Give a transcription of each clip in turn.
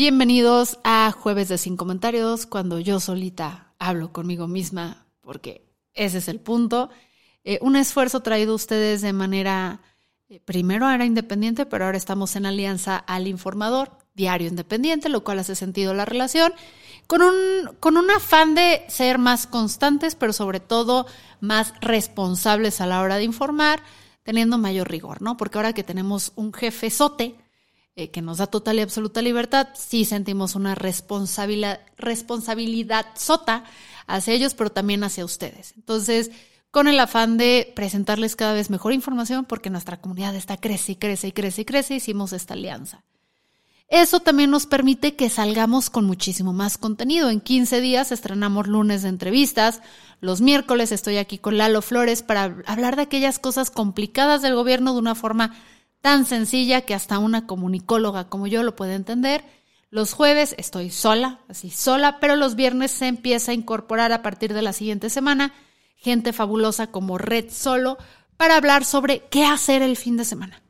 Bienvenidos a Jueves de Sin Comentarios, cuando yo solita hablo conmigo misma, porque ese es el punto. Eh, un esfuerzo traído ustedes de manera, eh, primero era independiente, pero ahora estamos en alianza al informador, diario independiente, lo cual hace sentido la relación, con un, con un afán de ser más constantes, pero sobre todo más responsables a la hora de informar, teniendo mayor rigor, ¿no? Porque ahora que tenemos un jefe sote, eh, que nos da total y absoluta libertad, sí sentimos una responsabilidad, responsabilidad sota hacia ellos, pero también hacia ustedes. Entonces, con el afán de presentarles cada vez mejor información, porque nuestra comunidad está crece y crece y crece y crece, hicimos esta alianza. Eso también nos permite que salgamos con muchísimo más contenido. En 15 días estrenamos lunes de entrevistas. Los miércoles estoy aquí con Lalo Flores para hablar de aquellas cosas complicadas del gobierno de una forma tan sencilla que hasta una comunicóloga como yo lo puede entender. Los jueves estoy sola, así sola, pero los viernes se empieza a incorporar a partir de la siguiente semana gente fabulosa como Red Solo para hablar sobre qué hacer el fin de semana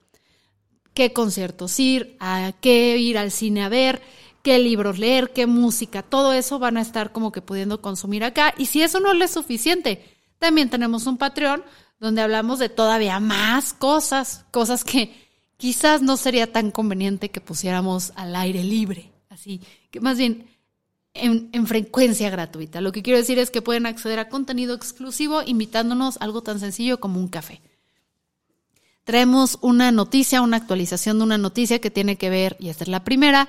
qué conciertos ir, a qué ir al cine a ver, qué libros leer, qué música, todo eso van a estar como que pudiendo consumir acá. Y si eso no les es suficiente, también tenemos un Patreon donde hablamos de todavía más cosas, cosas que quizás no sería tan conveniente que pusiéramos al aire libre, así que más bien en, en, frecuencia gratuita. Lo que quiero decir es que pueden acceder a contenido exclusivo invitándonos a algo tan sencillo como un café traemos una noticia, una actualización de una noticia que tiene que ver, y esta es la primera,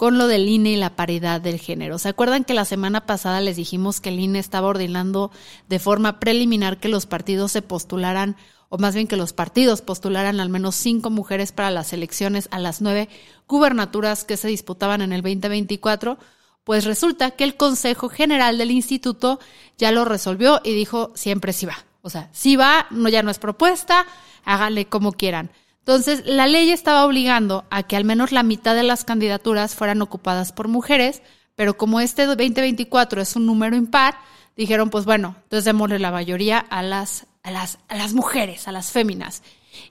con lo del INE y la paridad del género. ¿Se acuerdan que la semana pasada les dijimos que el INE estaba ordenando de forma preliminar que los partidos se postularan, o más bien que los partidos postularan al menos cinco mujeres para las elecciones a las nueve gubernaturas que se disputaban en el 2024? Pues resulta que el Consejo General del Instituto ya lo resolvió y dijo siempre sí va. O sea, sí va, no, ya no es propuesta, háganle como quieran. Entonces, la ley estaba obligando a que al menos la mitad de las candidaturas fueran ocupadas por mujeres, pero como este 2024 es un número impar, dijeron, pues bueno, entonces démosle la mayoría a las, a las, a las mujeres, a las féminas.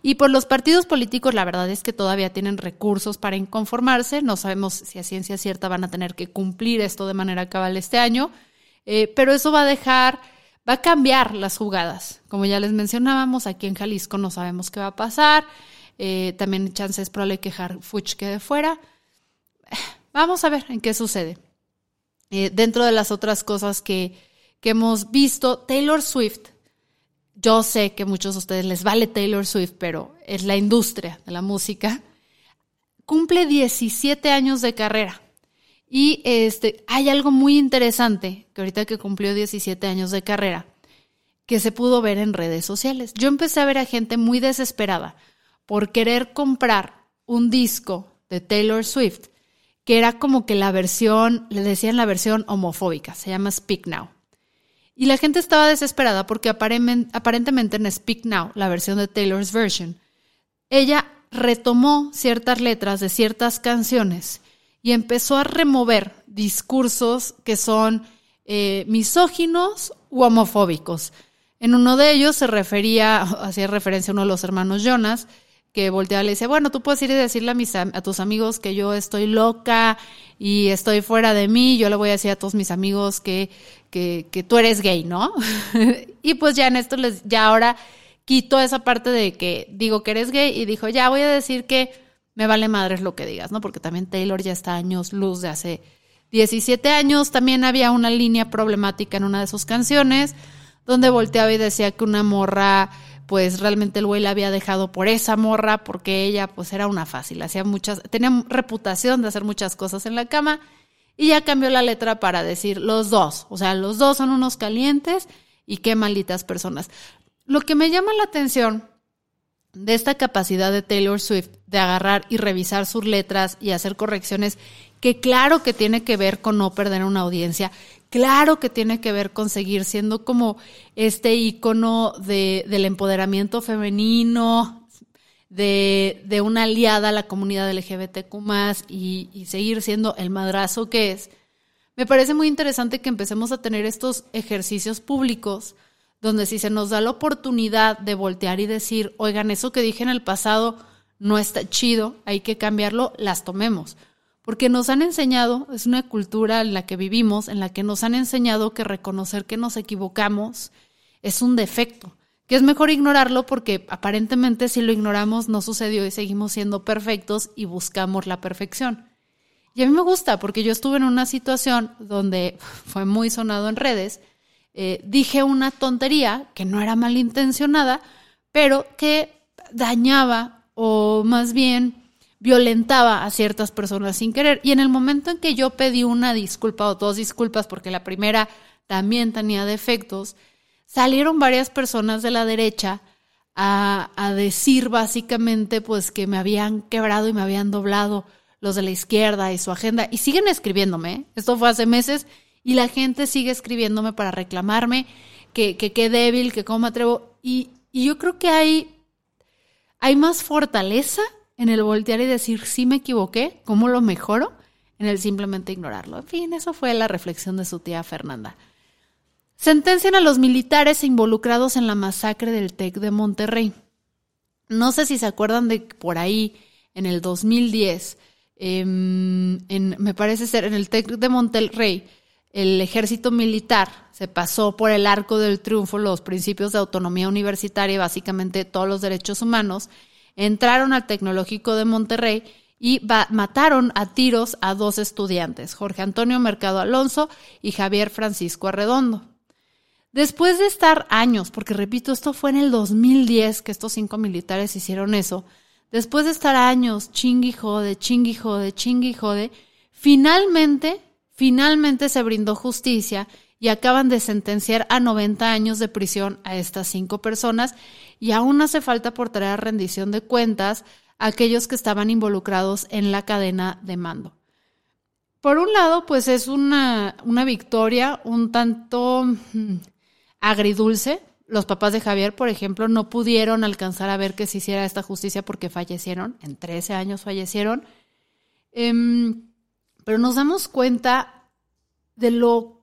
Y por los partidos políticos, la verdad es que todavía tienen recursos para inconformarse. No sabemos si a ciencia cierta van a tener que cumplir esto de manera cabal este año, eh, pero eso va a dejar va a cambiar las jugadas. Como ya les mencionábamos, aquí en Jalisco no sabemos qué va a pasar. Eh, también chance es probable que Fuch quede fuera. Vamos a ver en qué sucede. Eh, dentro de las otras cosas que, que hemos visto, Taylor Swift. Yo sé que a muchos de ustedes les vale Taylor Swift, pero es la industria de la música. Cumple 17 años de carrera. Y este, hay algo muy interesante, que ahorita que cumplió 17 años de carrera, que se pudo ver en redes sociales. Yo empecé a ver a gente muy desesperada por querer comprar un disco de Taylor Swift, que era como que la versión, le decían la versión homofóbica, se llama Speak Now. Y la gente estaba desesperada porque aparentemente en Speak Now, la versión de Taylor's version, ella retomó ciertas letras de ciertas canciones y empezó a remover discursos que son eh, misóginos u homofóbicos. En uno de ellos se refería, hacía referencia a uno de los hermanos Jonas, que volteaba y le decía, bueno, tú puedes ir y decirle a, mis, a tus amigos que yo estoy loca y estoy fuera de mí, yo le voy a decir a todos mis amigos que, que, que tú eres gay, ¿no? y pues ya en esto les, ya ahora quitó esa parte de que digo que eres gay y dijo, ya voy a decir que me vale madres lo que digas, ¿no? Porque también Taylor ya está años luz de hace 17 años. También había una línea problemática en una de sus canciones donde volteaba y decía que una morra, pues realmente el güey la había dejado por esa morra porque ella pues era una fácil, hacía muchas, tenía reputación de hacer muchas cosas en la cama y ya cambió la letra para decir los dos, o sea, los dos son unos calientes y qué malditas personas. lo que me llama la atención de esta capacidad de Taylor Swift de agarrar y revisar sus letras y hacer correcciones, que claro que tiene que ver con no perder una audiencia, claro que tiene que ver con seguir siendo como este icono de, del empoderamiento femenino, de, una aliada a la comunidad LGBTQ y, y seguir siendo el madrazo que es. Me parece muy interesante que empecemos a tener estos ejercicios públicos donde si se nos da la oportunidad de voltear y decir, oigan, eso que dije en el pasado no está chido, hay que cambiarlo, las tomemos. Porque nos han enseñado, es una cultura en la que vivimos, en la que nos han enseñado que reconocer que nos equivocamos es un defecto, que es mejor ignorarlo porque aparentemente si lo ignoramos no sucedió y seguimos siendo perfectos y buscamos la perfección. Y a mí me gusta porque yo estuve en una situación donde fue muy sonado en redes, eh, dije una tontería que no era malintencionada, pero que dañaba o más bien violentaba a ciertas personas sin querer. Y en el momento en que yo pedí una disculpa o dos disculpas, porque la primera también tenía defectos, salieron varias personas de la derecha a, a decir básicamente pues que me habían quebrado y me habían doblado los de la izquierda y su agenda. Y siguen escribiéndome. ¿eh? Esto fue hace meses y la gente sigue escribiéndome para reclamarme que qué débil, que cómo me atrevo. Y, y yo creo que hay, hay más fortaleza en el voltear y decir, sí me equivoqué, ¿cómo lo mejoro? En el simplemente ignorarlo. En fin, eso fue la reflexión de su tía Fernanda. Sentencian a los militares involucrados en la masacre del TEC de Monterrey. No sé si se acuerdan de por ahí, en el 2010, em, en, me parece ser en el TEC de Monterrey, el ejército militar se pasó por el arco del triunfo los principios de autonomía universitaria y básicamente todos los derechos humanos, entraron al Tecnológico de Monterrey y mataron a tiros a dos estudiantes, Jorge Antonio Mercado Alonso y Javier Francisco Arredondo. Después de estar años, porque repito, esto fue en el 2010 que estos cinco militares hicieron eso, después de estar años chingui jode, chingui jode, chingui jode, finalmente Finalmente se brindó justicia y acaban de sentenciar a 90 años de prisión a estas cinco personas y aún hace falta por traer rendición de cuentas a aquellos que estaban involucrados en la cadena de mando. Por un lado, pues es una, una victoria un tanto mm, agridulce. Los papás de Javier, por ejemplo, no pudieron alcanzar a ver que se hiciera esta justicia porque fallecieron, en 13 años fallecieron. Em, pero nos damos cuenta de lo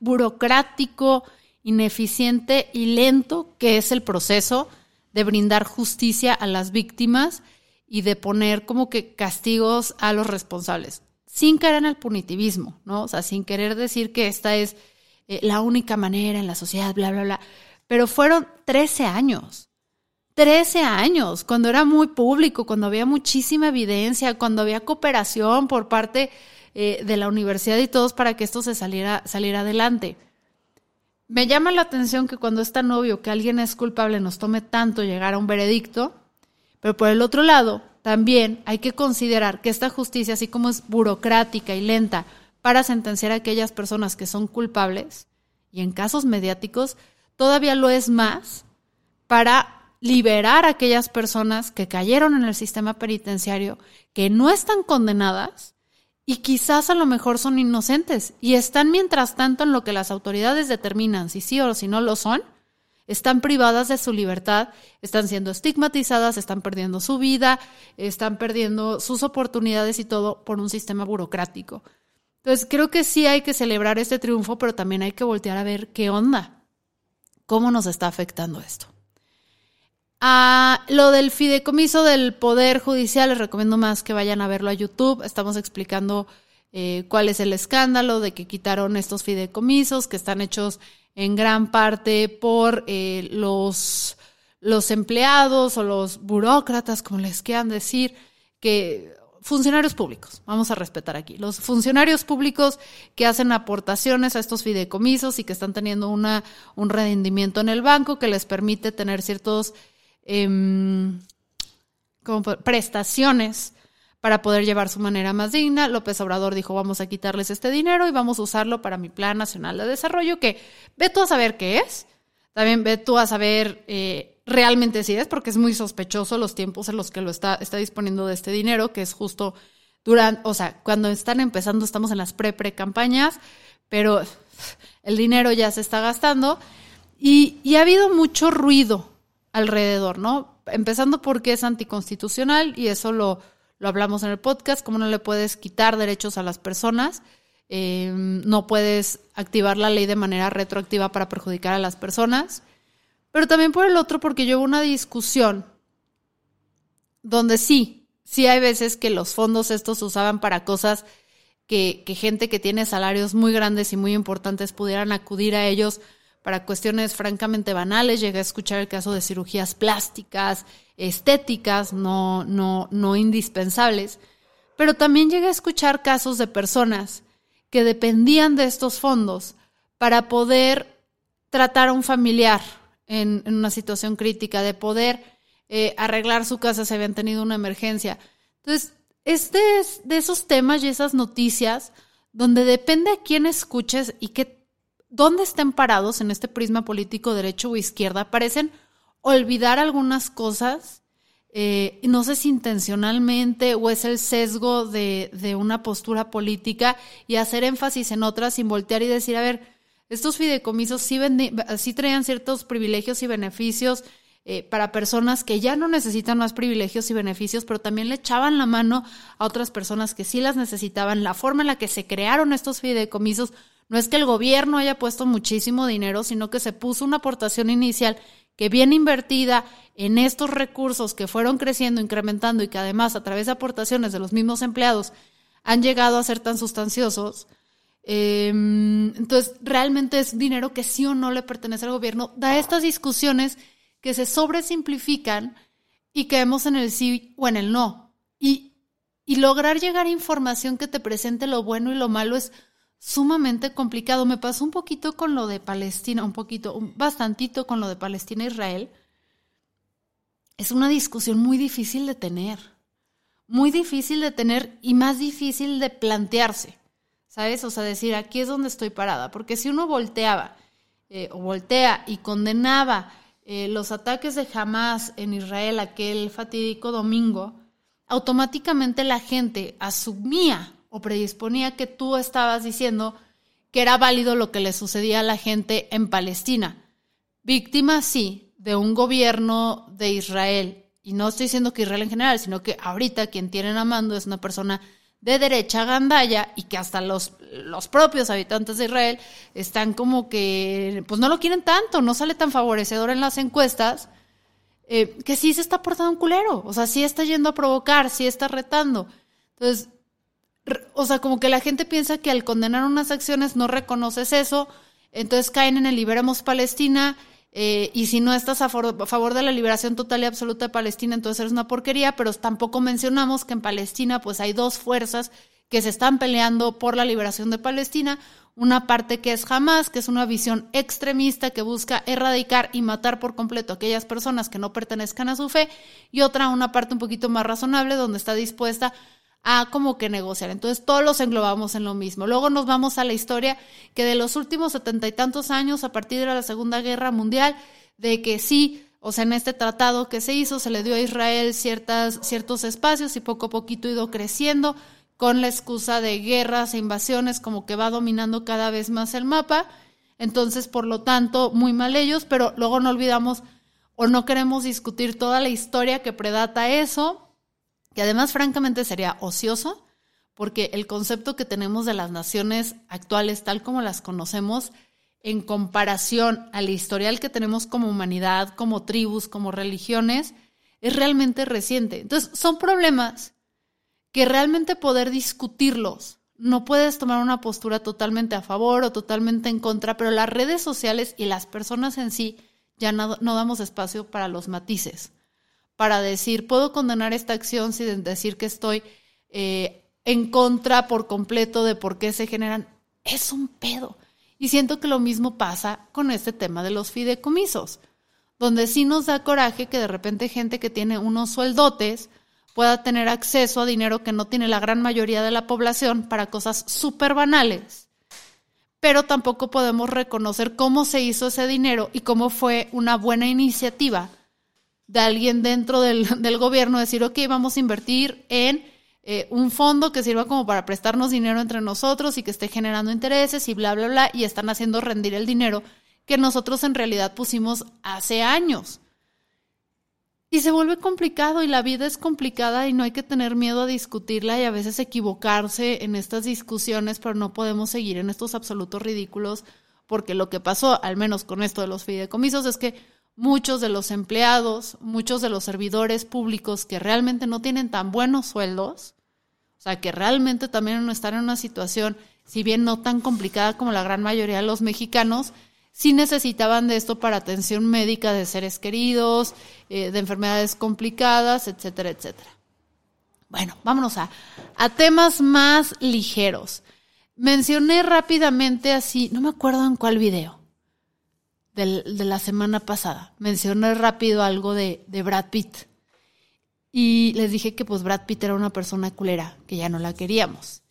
burocrático, ineficiente y lento que es el proceso de brindar justicia a las víctimas y de poner como que castigos a los responsables, sin caer en el punitivismo, ¿no? O sea, sin querer decir que esta es eh, la única manera en la sociedad, bla, bla, bla. Pero fueron 13 años. 13 años, cuando era muy público, cuando había muchísima evidencia, cuando había cooperación por parte eh, de la universidad y todos para que esto se saliera, saliera adelante. Me llama la atención que cuando es tan obvio que alguien es culpable nos tome tanto llegar a un veredicto, pero por el otro lado, también hay que considerar que esta justicia, así como es burocrática y lenta para sentenciar a aquellas personas que son culpables, y en casos mediáticos, todavía lo es más para liberar a aquellas personas que cayeron en el sistema penitenciario, que no están condenadas y quizás a lo mejor son inocentes y están mientras tanto en lo que las autoridades determinan si sí o si no lo son, están privadas de su libertad, están siendo estigmatizadas, están perdiendo su vida, están perdiendo sus oportunidades y todo por un sistema burocrático. Entonces creo que sí hay que celebrar este triunfo, pero también hay que voltear a ver qué onda, cómo nos está afectando esto. A lo del fideicomiso del Poder Judicial, les recomiendo más que vayan a verlo a YouTube. Estamos explicando eh, cuál es el escándalo de que quitaron estos fideicomisos que están hechos en gran parte por eh, los, los empleados o los burócratas, como les quieran decir, que funcionarios públicos, vamos a respetar aquí, los funcionarios públicos que hacen aportaciones a estos fideicomisos y que están teniendo una, un rendimiento en el banco que les permite tener ciertos Em, prestaciones para poder llevar su manera más digna. López Obrador dijo, vamos a quitarles este dinero y vamos a usarlo para mi Plan Nacional de Desarrollo, que ve tú a saber qué es. También ve tú a saber eh, realmente si es, porque es muy sospechoso los tiempos en los que lo está, está disponiendo de este dinero, que es justo durante, o sea, cuando están empezando, estamos en las pre-pre-campañas, pero el dinero ya se está gastando y ha habido mucho ruido alrededor, ¿no? Empezando porque es anticonstitucional y eso lo, lo hablamos en el podcast, cómo no le puedes quitar derechos a las personas, eh, no puedes activar la ley de manera retroactiva para perjudicar a las personas, pero también por el otro porque yo hubo una discusión donde sí, sí hay veces que los fondos estos se usaban para cosas que, que gente que tiene salarios muy grandes y muy importantes pudieran acudir a ellos para cuestiones francamente banales. Llegué a escuchar el caso de cirugías plásticas, estéticas, no, no, no indispensables. Pero también llegué a escuchar casos de personas que dependían de estos fondos para poder tratar a un familiar en, una situación crítica, de poder eh, arreglar su casa si habían tenido una emergencia. Entonces, es de esos temas y esas noticias donde depende a quién escuches y qué dónde estén parados en este prisma político, derecho o izquierda, parecen olvidar algunas cosas, eh, no sé si intencionalmente o es el sesgo de, una postura política y hacer énfasis en otras sin voltear y decir, a ver, estos fideicomisos sí, sí traían ciertos privilegios y beneficios eh, para personas que ya no necesitan más privilegios y beneficios, pero también le echaban la mano a otras personas que sí las necesitaban. La forma en la que se crearon estos fideicomisos no es que el gobierno haya puesto muchísimo dinero, sino que se puso una aportación inicial que bien invertida en estos recursos que fueron creciendo, incrementando y que además a través de aportaciones de los mismos empleados han llegado a ser tan sustanciosos. Em, entonces, realmente es dinero que sí o no le pertenece al gobierno. Da estas discusiones que se sobresimplifican y caemos en el sí o en el no. Y, y lograr llegar a información que te presente lo bueno y lo malo es sumamente complicado. Me pasó un poquito con lo de Palestina, un poquito, bastantito con lo de Palestina-Israel. E es una discusión muy difícil de tener, muy difícil de tener y más difícil de plantearse, ¿sabes? O sea, decir, aquí es donde estoy parada, porque si uno volteaba eh, o voltea y condenaba eh, los ataques de Hamas en Israel aquel fatídico domingo, automáticamente la gente asumía o predisponía que tú estabas diciendo que era válido lo que le sucedía a la gente en Palestina. Víctima, sí, de un gobierno de Israel. Y no estoy diciendo que Israel en general, sino que ahorita quien tienen amando es una persona de derecha gandaya y que hasta los, los propios habitantes de Israel están como que, pues no lo quieren tanto, no sale tan favorecedor en las encuestas, eh, que sí se está portando un culero, o sea, sí está yendo a provocar, sí está retando. Entonces, o sea, como que la gente piensa que al condenar unas acciones no reconoces eso, entonces caen en el liberemos Palestina, eh, y si no estás a, favor de la liberación total y absoluta de Palestina, entonces eres una porquería, pero tampoco mencionamos que en Palestina pues hay dos fuerzas que se están peleando por la liberación de Palestina, una parte que es Hamas, que es una visión extremista que busca erradicar y matar por completo a aquellas personas que no pertenezcan a su fe, y otra, una parte un poquito más razonable, donde está dispuesta a como que negociar. Entonces todos los englobamos en lo mismo. Luego nos vamos a la historia que de los últimos setenta y tantos años, a partir de la Segunda Guerra Mundial, de que sí, o sea, en este tratado que se hizo, se le dio a Israel ciertas, ciertos espacios y poco a poquito ido creciendo con la excusa de guerras e invasiones, como que va dominando cada vez más el mapa. Entonces, por lo tanto, muy mal ellos, pero luego no olvidamos o no queremos discutir toda la historia que predata eso, que además francamente sería ocioso, porque el concepto que tenemos de las naciones actuales, tal como las conocemos, en comparación al historial que tenemos como humanidad, como tribus, como religiones, es realmente reciente. Entonces, son problemas que realmente poder discutirlos, no puedes tomar una postura totalmente a favor o totalmente en contra, pero las redes sociales y las personas en sí ya no, no damos espacio para los matices para decir, puedo condenar esta acción sin decir que estoy eh, en contra por completo de por qué se generan, es un pedo. Y siento que lo mismo pasa con este tema de los fideicomisos, donde sí nos da coraje que de repente gente que tiene unos sueldotes pueda tener acceso a dinero que no tiene la gran mayoría de la población para cosas súper banales. pero tampoco podemos reconocer cómo se hizo ese dinero y cómo fue una buena iniciativa de alguien dentro del, del gobierno decir, ok, vamos a invertir en eh, un fondo que sirva como para prestarnos dinero entre nosotros y que esté generando intereses y bla, bla, bla, y están haciendo rendir el dinero que nosotros en realidad pusimos hace años. Y se vuelve complicado y la vida es complicada y no hay que tener miedo a discutirla y a veces equivocarse en estas discusiones, pero no podemos seguir en estos absolutos ridículos porque lo que pasó, al menos con esto de los fideicomisos, es que muchos de los empleados, muchos de los servidores públicos que realmente no tienen tan buenos sueldos, o sea, que realmente también están en una situación, si bien no tan complicada como la gran mayoría de los mexicanos, sí necesitaban de esto para atención médica de seres queridos, eh, de enfermedades complicadas, etcétera, etcétera. Bueno, vámonos a, a temas más ligeros. Mencioné rápidamente así, no me acuerdo en cuál video de la semana pasada, mencioné rápido algo de, Brad Pitt. Y les dije que pues Brad Pitt era una persona culera, que ya no la queríamos.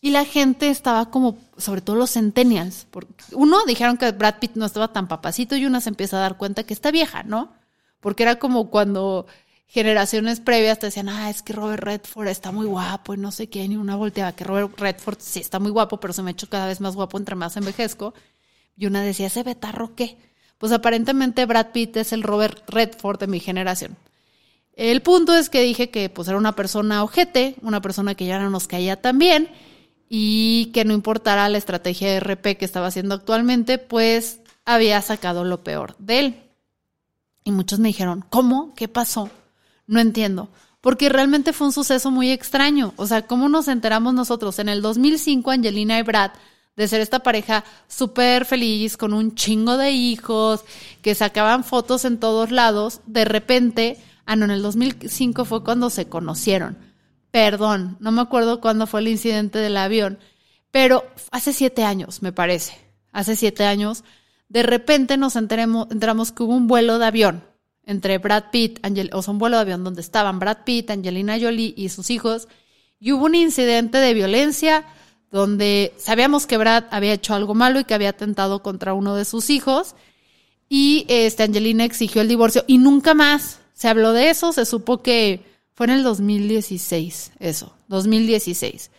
Y la gente estaba como, sobre todo los centennials, porque uno dijeron que Brad Pitt no estaba tan papacito y una se empieza a dar cuenta que está vieja, ¿no? Porque era como cuando generaciones previas te decían, ah, es que Robert Redford está muy guapo y no sé qué, ni una volteaba, que Robert Redford sí está muy guapo, pero se me ha hecho cada vez más guapo entre más envejezco. Y una decía, ¿ese betarro qué? Pues aparentemente Brad Pitt es el Robert Redford de mi generación. El punto es que dije que pues era una persona ojete, una persona que ya no nos caía tan bien y que no importara la estrategia de RP que estaba haciendo actualmente, pues había sacado lo peor de él. Y muchos me dijeron, ¿cómo? ¿Qué pasó? No entiendo. Porque realmente fue un suceso muy extraño. O sea, ¿cómo nos enteramos nosotros? En el 2005, Angelina y Brad, de ser esta pareja súper feliz, con un chingo de hijos, que sacaban fotos en todos lados, de repente Ah, no, en el 2005 fue cuando se conocieron. Perdón, no me acuerdo cuándo fue el incidente del avión, pero hace siete años, me parece. Hace siete años, de repente nos enteremos, enteramos que hubo un vuelo de avión entre Brad Pitt, o sea, un vuelo de avión donde estaban Brad Pitt, Angelina Jolie y sus hijos, y hubo un incidente de violencia donde sabíamos que Brad había hecho algo malo y que había atentado contra uno de sus hijos, y este, Angelina exigió el divorcio y nunca más se habló de eso, se supo que fue en el 2016, eso, 2016.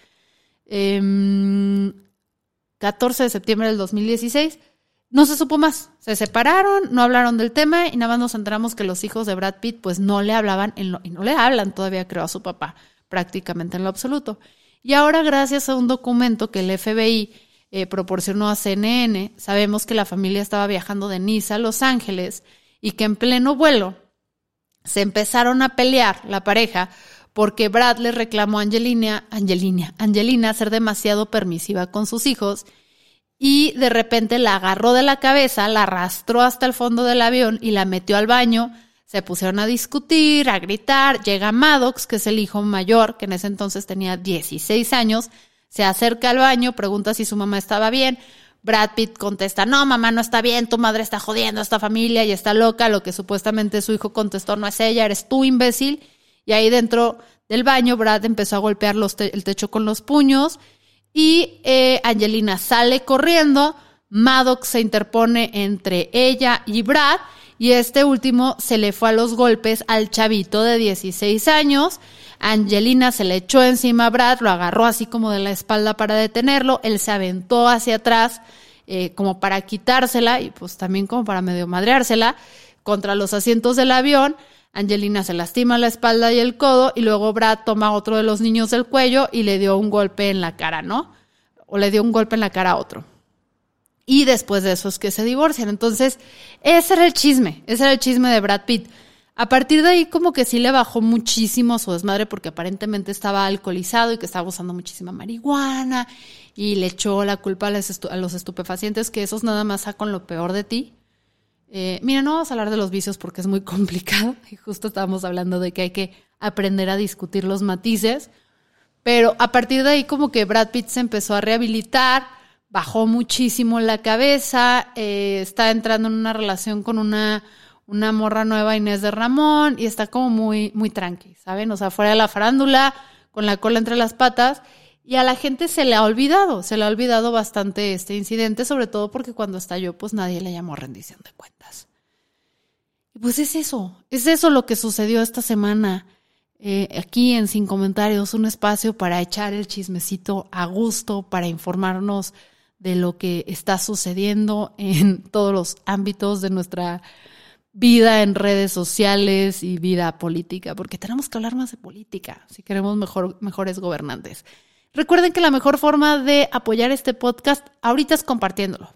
14 de septiembre del 2016. No se supo más. Se separaron, no hablaron del tema y nada más nos enteramos que los hijos de Brad Pitt pues no le hablaban en y no le hablan todavía, creo, a su papá, prácticamente en lo absoluto. Y ahora, gracias a un documento que el FBI eh, proporcionó a CNN, sabemos que la familia estaba viajando de Niza a Los Ángeles y que en pleno vuelo se empezaron a pelear la pareja porque Brad le reclamó a Angelina, Angelina, Angelina ser demasiado permisiva con sus hijos y de repente la agarró de la cabeza, la arrastró hasta el fondo del avión y la metió al baño. Se pusieron a discutir, a gritar. Llega Maddox, que es el hijo mayor, que en ese entonces tenía 16 años, se acerca al baño, pregunta si su mamá estaba bien. Brad Pitt contesta, no, mamá, no está bien, tu madre está jodiendo a esta familia y está loca. Lo que supuestamente su hijo contestó, no es ella, eres tú, imbécil. Y ahí dentro del baño, Brad empezó a golpear el techo con los puños y eh, Angelina sale corriendo. Maddox se interpone entre ella y Brad y este último se le fue a los golpes al chavito de 16 años. Angelina se le echó encima a Brad, lo agarró así como de la espalda para detenerlo, él se aventó hacia atrás eh, como para quitársela y pues también como para medio madreársela contra los asientos del avión. Angelina se lastima la espalda y el codo y luego Brad toma a otro de los niños del cuello y le dio un golpe en la cara, ¿no? O le dio un golpe en la cara a otro. Y después de eso es que se divorcian. Entonces, ese era el chisme, ese era el chisme de Brad Pitt. A partir de ahí como que sí le bajó muchísimo su desmadre porque aparentemente estaba alcoholizado y que estaba usando muchísima marihuana y le echó la culpa a los, estupefacientes que esos nada más sacan lo peor de ti. Eh, mira, no vamos a hablar de los vicios porque es muy complicado y justo estábamos hablando de que hay que aprender a discutir los matices, pero a partir de ahí como que Brad Pitt se empezó a rehabilitar, bajó muchísimo la cabeza, eh, está entrando en una relación con una una morra nueva Inés de Ramón y está como muy, muy tranqui, ¿saben? O sea, fuera de la farándula, con la cola entre las patas Y a la gente se le ha olvidado, se le ha olvidado bastante este incidente, sobre todo porque cuando estalló, pues nadie le llamó rendición de cuentas. Y pues es eso, es eso lo que sucedió esta semana. Eh, aquí en Sin Comentarios, un espacio para echar el chismecito a gusto, para informarnos de lo que está sucediendo en todos los ámbitos de nuestra vida en redes sociales y vida política, porque tenemos que hablar más de política si queremos mejor, mejores gobernantes. Recuerden que la mejor forma de apoyar este podcast ahorita es compartiéndolo.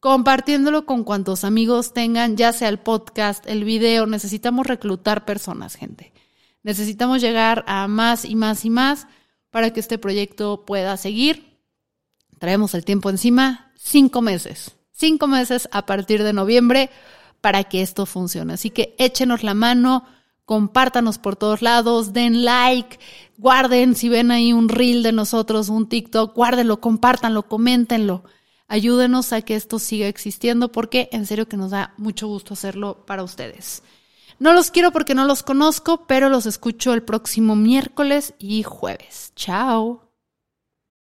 Compartiéndolo con cuantos amigos tengan, ya sea el podcast, el video. Necesitamos reclutar personas, gente. Necesitamos llegar a más y más y más para que este proyecto pueda seguir. Traemos el tiempo encima, cinco meses. Cinco meses a partir de noviembre para que esto funcione. Así que échenos la mano, compártanos por todos lados, den like, guarden si ven ahí un reel de nosotros, un TikTok, guárdenlo, compártanlo, coméntenlo. Ayúdenos a que esto siga existiendo porque en serio que nos da mucho gusto hacerlo para ustedes. No los quiero porque no los conozco, pero los escucho el próximo miércoles y jueves. Chao.